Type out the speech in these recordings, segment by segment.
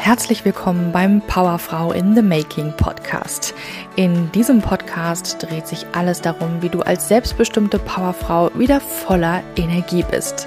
Herzlich willkommen beim Powerfrau in the Making Podcast. In diesem Podcast dreht sich alles darum, wie du als selbstbestimmte Powerfrau wieder voller Energie bist.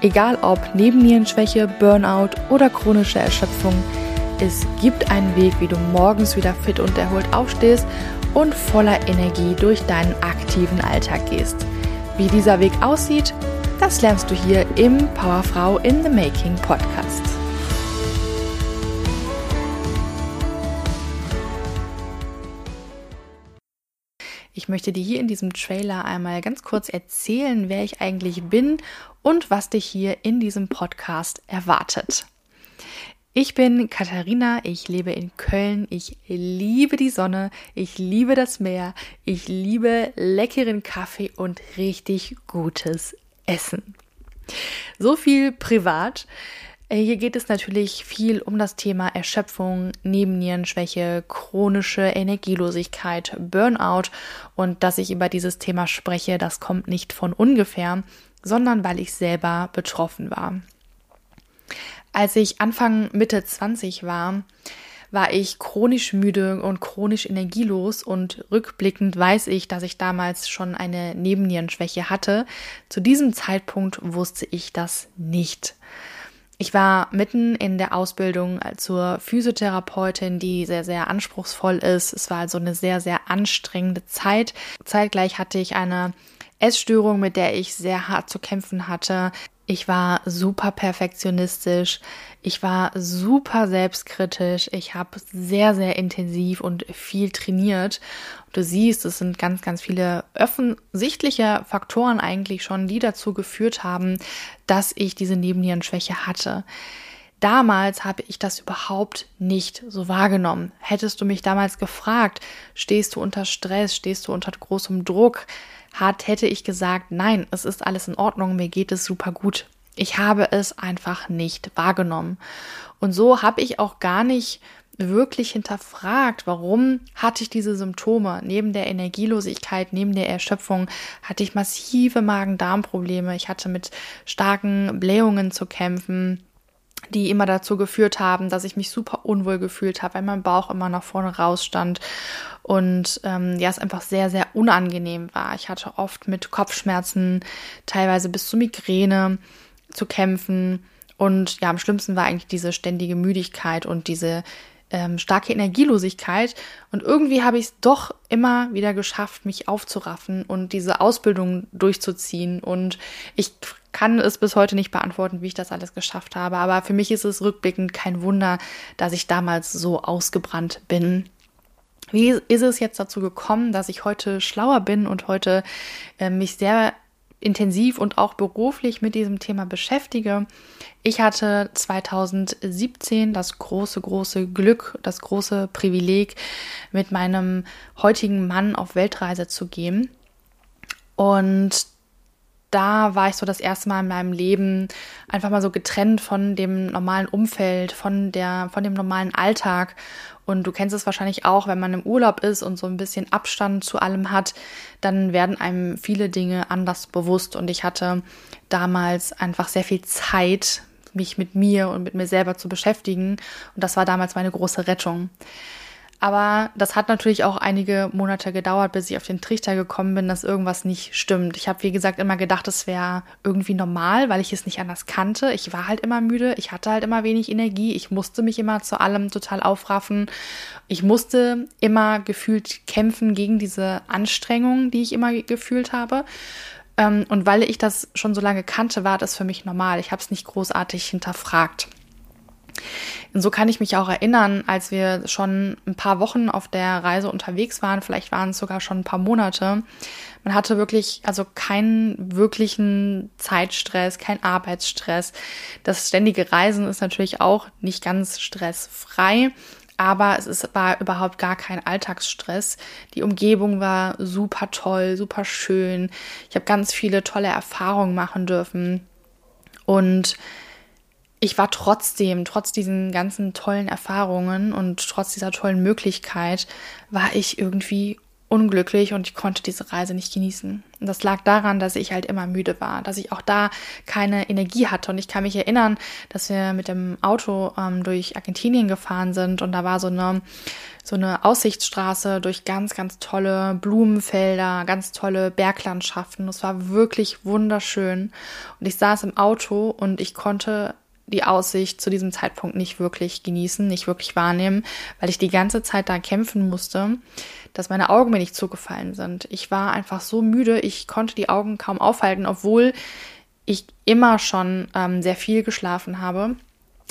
Egal ob Nebennierenschwäche, Burnout oder chronische Erschöpfung, es gibt einen Weg, wie du morgens wieder fit und erholt aufstehst und voller Energie durch deinen aktiven Alltag gehst. Wie dieser Weg aussieht, das lernst du hier im Powerfrau in the Making Podcast. Möchte dir hier in diesem Trailer einmal ganz kurz erzählen, wer ich eigentlich bin und was dich hier in diesem Podcast erwartet. Ich bin Katharina, ich lebe in Köln, ich liebe die Sonne, ich liebe das Meer, ich liebe leckeren Kaffee und richtig gutes Essen. So viel privat. Äh, hier geht es natürlich viel um das Thema Erschöpfung, Nebennierenschwäche, chronische Energielosigkeit, Burnout. Und dass ich über dieses Thema spreche, das kommt nicht von ungefähr, sondern weil ich selber betroffen war. Als ich Anfang Mitte 20 war, war ich chronisch müde und chronisch energielos und rückblickend weiß ich, dass ich damals schon eine Nebennierenschwäche hatte. Zu diesem Zeitpunkt wusste ich das nicht. Ich war mitten in der Ausbildung zur Physiotherapeutin, die sehr, sehr anspruchsvoll ist. Es war also eine sehr, sehr anstrengende Zeit. Zeitgleich hatte ich eine Essstörung, mit der ich sehr hart zu kämpfen hatte. Ich war super perfektionistisch. Ich war super selbstkritisch. Ich habe sehr, sehr intensiv und viel trainiert. Du siehst, es sind ganz, ganz viele offensichtliche Faktoren eigentlich schon, die dazu geführt haben, dass ich diese Nebennierenschwäche hatte. Damals habe ich das überhaupt nicht so wahrgenommen. Hättest du mich damals gefragt, stehst du unter Stress, stehst du unter großem Druck, hat, hätte ich gesagt, nein, es ist alles in Ordnung, mir geht es super gut. Ich habe es einfach nicht wahrgenommen. Und so habe ich auch gar nicht wirklich hinterfragt, warum hatte ich diese Symptome. Neben der Energielosigkeit, neben der Erschöpfung hatte ich massive Magen-Darm-Probleme. Ich hatte mit starken Blähungen zu kämpfen die immer dazu geführt haben, dass ich mich super unwohl gefühlt habe, weil mein Bauch immer nach vorne rausstand und ähm, ja, es einfach sehr, sehr unangenehm war. Ich hatte oft mit Kopfschmerzen, teilweise bis zu Migräne zu kämpfen und ja, am schlimmsten war eigentlich diese ständige Müdigkeit und diese ähm, starke Energielosigkeit. Und irgendwie habe ich es doch immer wieder geschafft, mich aufzuraffen und diese Ausbildung durchzuziehen. Und ich kann es bis heute nicht beantworten, wie ich das alles geschafft habe. Aber für mich ist es rückblickend kein Wunder, dass ich damals so ausgebrannt bin. Wie ist es jetzt dazu gekommen, dass ich heute schlauer bin und heute äh, mich sehr intensiv und auch beruflich mit diesem Thema beschäftige. Ich hatte 2017 das große, große Glück, das große Privileg, mit meinem heutigen Mann auf Weltreise zu gehen. Und da war ich so das erste Mal in meinem Leben einfach mal so getrennt von dem normalen Umfeld, von der, von dem normalen Alltag. Und du kennst es wahrscheinlich auch, wenn man im Urlaub ist und so ein bisschen Abstand zu allem hat, dann werden einem viele Dinge anders bewusst. Und ich hatte damals einfach sehr viel Zeit, mich mit mir und mit mir selber zu beschäftigen. Und das war damals meine große Rettung. Aber das hat natürlich auch einige Monate gedauert, bis ich auf den Trichter gekommen bin, dass irgendwas nicht stimmt. Ich habe, wie gesagt, immer gedacht, es wäre irgendwie normal, weil ich es nicht anders kannte. Ich war halt immer müde, ich hatte halt immer wenig Energie, ich musste mich immer zu allem total aufraffen. Ich musste immer gefühlt kämpfen gegen diese Anstrengung, die ich immer gefühlt habe. Ähm, und weil ich das schon so lange kannte, war das für mich normal. Ich habe es nicht großartig hinterfragt. Und so kann ich mich auch erinnern, als wir schon ein paar Wochen auf der Reise unterwegs waren, vielleicht waren es sogar schon ein paar Monate. Man hatte wirklich, also keinen wirklichen Zeitstress, kein Arbeitsstress. Das ständige Reisen ist natürlich auch nicht ganz stressfrei, aber es ist, war überhaupt gar kein Alltagsstress. Die Umgebung war super toll, super schön. Ich habe ganz viele tolle Erfahrungen machen dürfen. Und ich war trotzdem, trotz diesen ganzen tollen Erfahrungen und trotz dieser tollen Möglichkeit, war ich irgendwie unglücklich und ich konnte diese Reise nicht genießen. Und das lag daran, dass ich halt immer müde war, dass ich auch da keine Energie hatte. Und ich kann mich erinnern, dass wir mit dem Auto ähm, durch Argentinien gefahren sind und da war so eine, so eine Aussichtsstraße durch ganz, ganz tolle Blumenfelder, ganz tolle Berglandschaften. Es war wirklich wunderschön. Und ich saß im Auto und ich konnte die Aussicht zu diesem Zeitpunkt nicht wirklich genießen, nicht wirklich wahrnehmen, weil ich die ganze Zeit da kämpfen musste, dass meine Augen mir nicht zugefallen sind. Ich war einfach so müde, ich konnte die Augen kaum aufhalten, obwohl ich immer schon ähm, sehr viel geschlafen habe.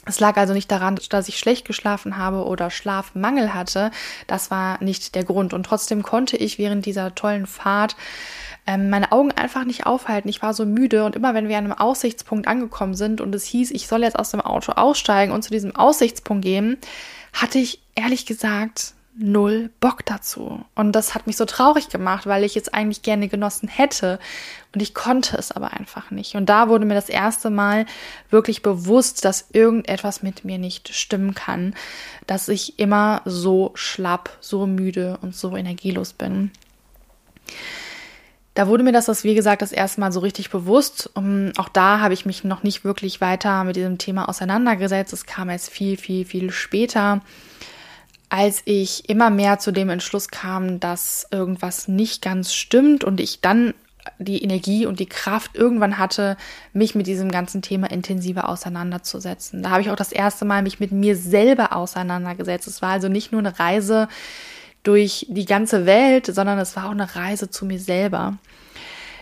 Es lag also nicht daran, dass ich schlecht geschlafen habe oder Schlafmangel hatte. Das war nicht der Grund. Und trotzdem konnte ich während dieser tollen Fahrt ähm, meine Augen einfach nicht aufhalten. Ich war so müde und immer wenn wir an einem Aussichtspunkt angekommen sind und es hieß, ich soll jetzt aus dem Auto aussteigen und zu diesem Aussichtspunkt gehen, hatte ich ehrlich gesagt null Bock dazu. Und das hat mich so traurig gemacht, weil ich es eigentlich gerne genossen hätte. Und ich konnte es aber einfach nicht. Und da wurde mir das erste Mal wirklich bewusst, dass irgendetwas mit mir nicht stimmen kann. Dass ich immer so schlapp, so müde und so energielos bin. Da wurde mir das, das wie gesagt, das erste Mal so richtig bewusst. Um, auch da habe ich mich noch nicht wirklich weiter mit diesem Thema auseinandergesetzt. Es kam erst viel, viel, viel später als ich immer mehr zu dem Entschluss kam, dass irgendwas nicht ganz stimmt und ich dann die Energie und die Kraft irgendwann hatte, mich mit diesem ganzen Thema intensiver auseinanderzusetzen. Da habe ich auch das erste Mal mich mit mir selber auseinandergesetzt. Es war also nicht nur eine Reise durch die ganze Welt, sondern es war auch eine Reise zu mir selber.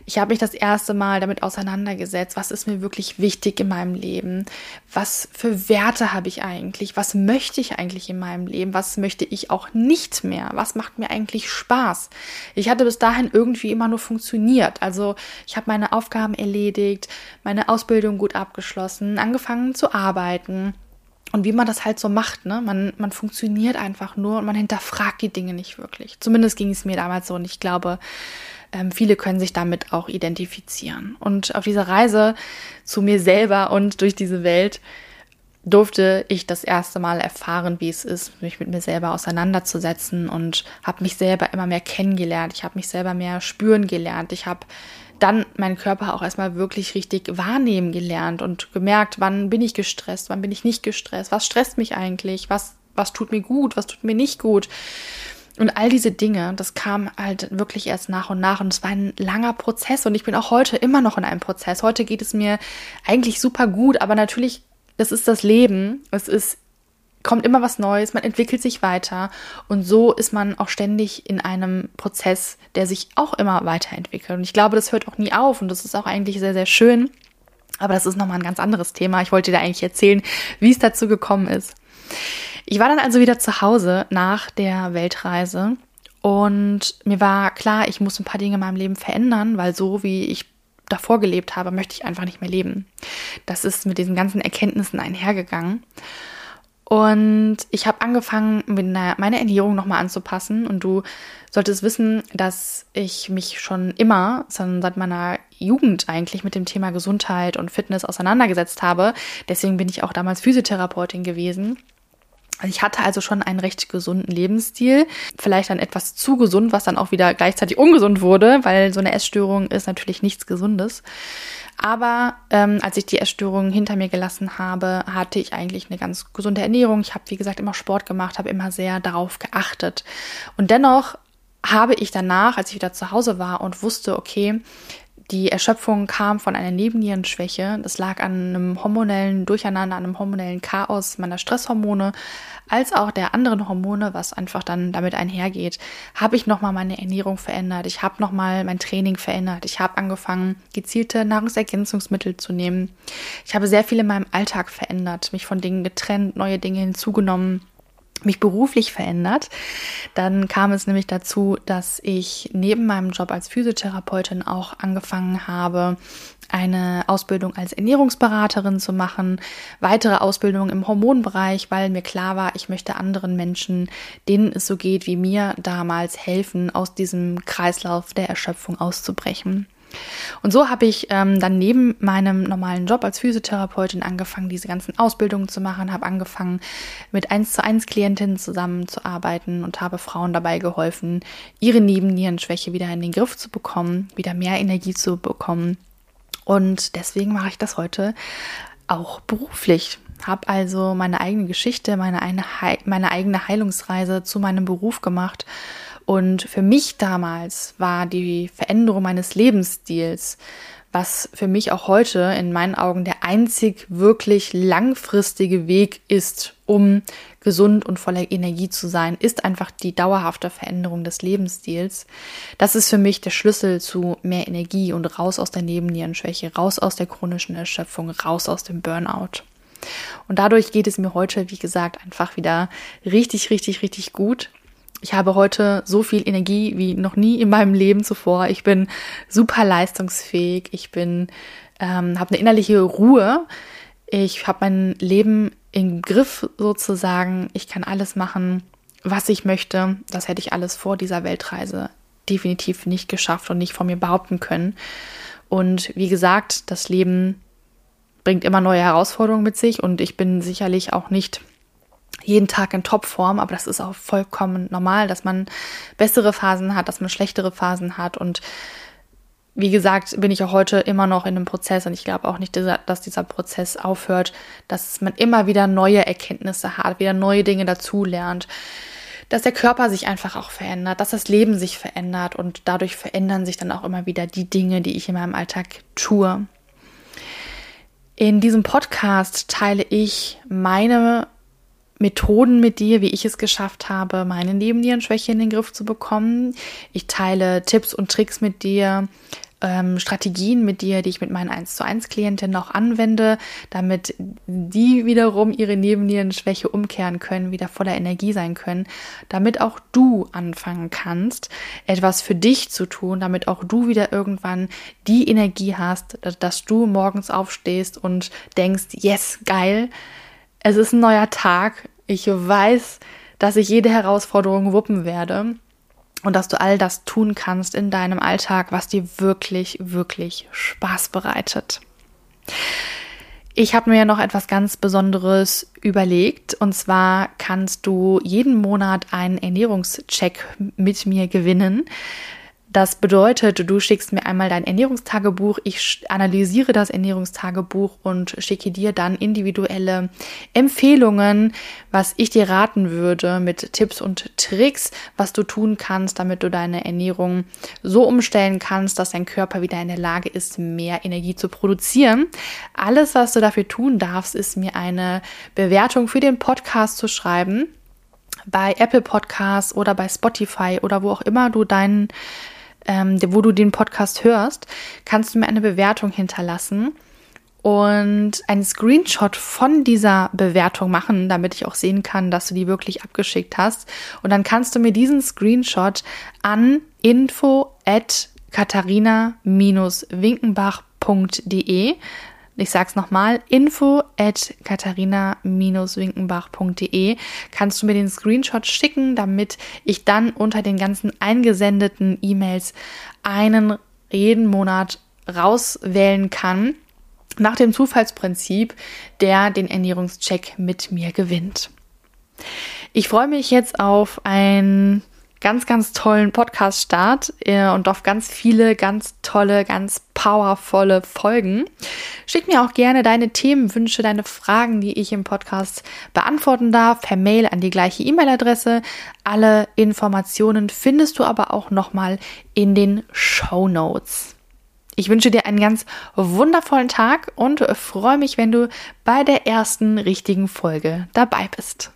Ich habe mich das erste Mal damit auseinandergesetzt, was ist mir wirklich wichtig in meinem Leben? Was für Werte habe ich eigentlich? Was möchte ich eigentlich in meinem Leben? Was möchte ich auch nicht mehr? Was macht mir eigentlich Spaß? Ich hatte bis dahin irgendwie immer nur funktioniert. Also ich habe meine Aufgaben erledigt, meine Ausbildung gut abgeschlossen, angefangen zu arbeiten. Und wie man das halt so macht, ne? Man, man funktioniert einfach nur und man hinterfragt die Dinge nicht wirklich. Zumindest ging es mir damals so und ich glaube, ähm, viele können sich damit auch identifizieren. Und auf dieser Reise zu mir selber und durch diese Welt durfte ich das erste Mal erfahren, wie es ist, mich mit mir selber auseinanderzusetzen und habe mich selber immer mehr kennengelernt. Ich habe mich selber mehr spüren gelernt. Ich habe dann meinen Körper auch erstmal wirklich richtig wahrnehmen gelernt und gemerkt, wann bin ich gestresst, wann bin ich nicht gestresst, was stresst mich eigentlich, was, was tut mir gut, was tut mir nicht gut. Und all diese Dinge, das kam halt wirklich erst nach und nach und es war ein langer Prozess und ich bin auch heute immer noch in einem Prozess. Heute geht es mir eigentlich super gut, aber natürlich, das ist das Leben. Es ist, kommt immer was Neues, man entwickelt sich weiter und so ist man auch ständig in einem Prozess, der sich auch immer weiterentwickelt. Und ich glaube, das hört auch nie auf und das ist auch eigentlich sehr, sehr schön. Aber das ist nochmal ein ganz anderes Thema. Ich wollte dir da eigentlich erzählen, wie es dazu gekommen ist. Ich war dann also wieder zu Hause nach der Weltreise und mir war klar, ich muss ein paar Dinge in meinem Leben verändern, weil so wie ich davor gelebt habe, möchte ich einfach nicht mehr leben. Das ist mit diesen ganzen Erkenntnissen einhergegangen. Und ich habe angefangen, meine Ernährung nochmal anzupassen. Und du solltest wissen, dass ich mich schon immer, seit meiner Jugend eigentlich, mit dem Thema Gesundheit und Fitness auseinandergesetzt habe. Deswegen bin ich auch damals Physiotherapeutin gewesen. Ich hatte also schon einen recht gesunden Lebensstil, vielleicht dann etwas zu gesund, was dann auch wieder gleichzeitig ungesund wurde, weil so eine Essstörung ist natürlich nichts Gesundes. Aber ähm, als ich die Essstörung hinter mir gelassen habe, hatte ich eigentlich eine ganz gesunde Ernährung. Ich habe, wie gesagt, immer Sport gemacht, habe immer sehr darauf geachtet. Und dennoch habe ich danach, als ich wieder zu Hause war und wusste, okay, die Erschöpfung kam von einer Nebennierenschwäche. Das lag an einem hormonellen Durcheinander, an einem hormonellen Chaos meiner Stresshormone, als auch der anderen Hormone, was einfach dann damit einhergeht. Habe ich nochmal meine Ernährung verändert. Ich habe nochmal mein Training verändert. Ich habe angefangen, gezielte Nahrungsergänzungsmittel zu nehmen. Ich habe sehr viel in meinem Alltag verändert, mich von Dingen getrennt, neue Dinge hinzugenommen mich beruflich verändert. Dann kam es nämlich dazu, dass ich neben meinem Job als Physiotherapeutin auch angefangen habe, eine Ausbildung als Ernährungsberaterin zu machen, weitere Ausbildungen im Hormonbereich, weil mir klar war, ich möchte anderen Menschen, denen es so geht wie mir damals, helfen, aus diesem Kreislauf der Erschöpfung auszubrechen. Und so habe ich ähm, dann neben meinem normalen Job als Physiotherapeutin angefangen, diese ganzen Ausbildungen zu machen, habe angefangen, mit 1 zu 1 Klientinnen zusammenzuarbeiten und habe Frauen dabei geholfen, ihre Nebennierenschwäche wieder in den Griff zu bekommen, wieder mehr Energie zu bekommen. Und deswegen mache ich das heute auch beruflich. Habe also meine eigene Geschichte, meine, eine, meine eigene Heilungsreise zu meinem Beruf gemacht und für mich damals war die Veränderung meines Lebensstils, was für mich auch heute in meinen Augen der einzig wirklich langfristige Weg ist, um gesund und voller Energie zu sein, ist einfach die dauerhafte Veränderung des Lebensstils. Das ist für mich der Schlüssel zu mehr Energie und raus aus der Nebennierenschwäche, raus aus der chronischen Erschöpfung, raus aus dem Burnout. Und dadurch geht es mir heute, wie gesagt, einfach wieder richtig, richtig, richtig gut. Ich habe heute so viel Energie wie noch nie in meinem Leben zuvor. Ich bin super leistungsfähig. Ich bin, ähm, habe eine innerliche Ruhe. Ich habe mein Leben im Griff sozusagen. Ich kann alles machen, was ich möchte. Das hätte ich alles vor dieser Weltreise definitiv nicht geschafft und nicht von mir behaupten können. Und wie gesagt, das Leben bringt immer neue Herausforderungen mit sich und ich bin sicherlich auch nicht jeden Tag in Topform, aber das ist auch vollkommen normal, dass man bessere Phasen hat, dass man schlechtere Phasen hat und wie gesagt, bin ich auch heute immer noch in einem Prozess und ich glaube auch nicht, dass dieser Prozess aufhört, dass man immer wieder neue Erkenntnisse hat, wieder neue Dinge dazulernt, dass der Körper sich einfach auch verändert, dass das Leben sich verändert und dadurch verändern sich dann auch immer wieder die Dinge, die ich in meinem Alltag tue. In diesem Podcast teile ich meine Methoden mit dir, wie ich es geschafft habe, meine Nebennierenschwäche in den Griff zu bekommen. Ich teile Tipps und Tricks mit dir, ähm, Strategien mit dir, die ich mit meinen 1 zu 1 Klientinnen auch anwende, damit die wiederum ihre Nebennierenschwäche umkehren können, wieder voller Energie sein können, damit auch du anfangen kannst, etwas für dich zu tun, damit auch du wieder irgendwann die Energie hast, dass du morgens aufstehst und denkst, yes, geil, es ist ein neuer Tag. Ich weiß, dass ich jede Herausforderung wuppen werde und dass du all das tun kannst in deinem Alltag, was dir wirklich, wirklich Spaß bereitet. Ich habe mir ja noch etwas ganz Besonderes überlegt. Und zwar kannst du jeden Monat einen Ernährungscheck mit mir gewinnen. Das bedeutet, du schickst mir einmal dein Ernährungstagebuch, ich analysiere das Ernährungstagebuch und schicke dir dann individuelle Empfehlungen, was ich dir raten würde mit Tipps und Tricks, was du tun kannst, damit du deine Ernährung so umstellen kannst, dass dein Körper wieder in der Lage ist, mehr Energie zu produzieren. Alles, was du dafür tun darfst, ist mir eine Bewertung für den Podcast zu schreiben bei Apple Podcasts oder bei Spotify oder wo auch immer du deinen ähm, wo du den Podcast hörst, kannst du mir eine Bewertung hinterlassen und einen Screenshot von dieser Bewertung machen, damit ich auch sehen kann, dass du die wirklich abgeschickt hast. Und dann kannst du mir diesen Screenshot an info at katharina-winkenbach.de ich sag's nochmal, info at katharina-winkenbach.de kannst du mir den Screenshot schicken, damit ich dann unter den ganzen eingesendeten E-Mails einen jeden Monat rauswählen kann, nach dem Zufallsprinzip, der den Ernährungscheck mit mir gewinnt. Ich freue mich jetzt auf ein ganz, ganz tollen Podcast-Start äh, und auf ganz viele ganz tolle, ganz powervolle Folgen. Schick mir auch gerne deine Themenwünsche, deine Fragen, die ich im Podcast beantworten darf, per Mail an die gleiche E-Mail-Adresse. Alle Informationen findest du aber auch nochmal in den Show Notes. Ich wünsche dir einen ganz wundervollen Tag und freue mich, wenn du bei der ersten richtigen Folge dabei bist.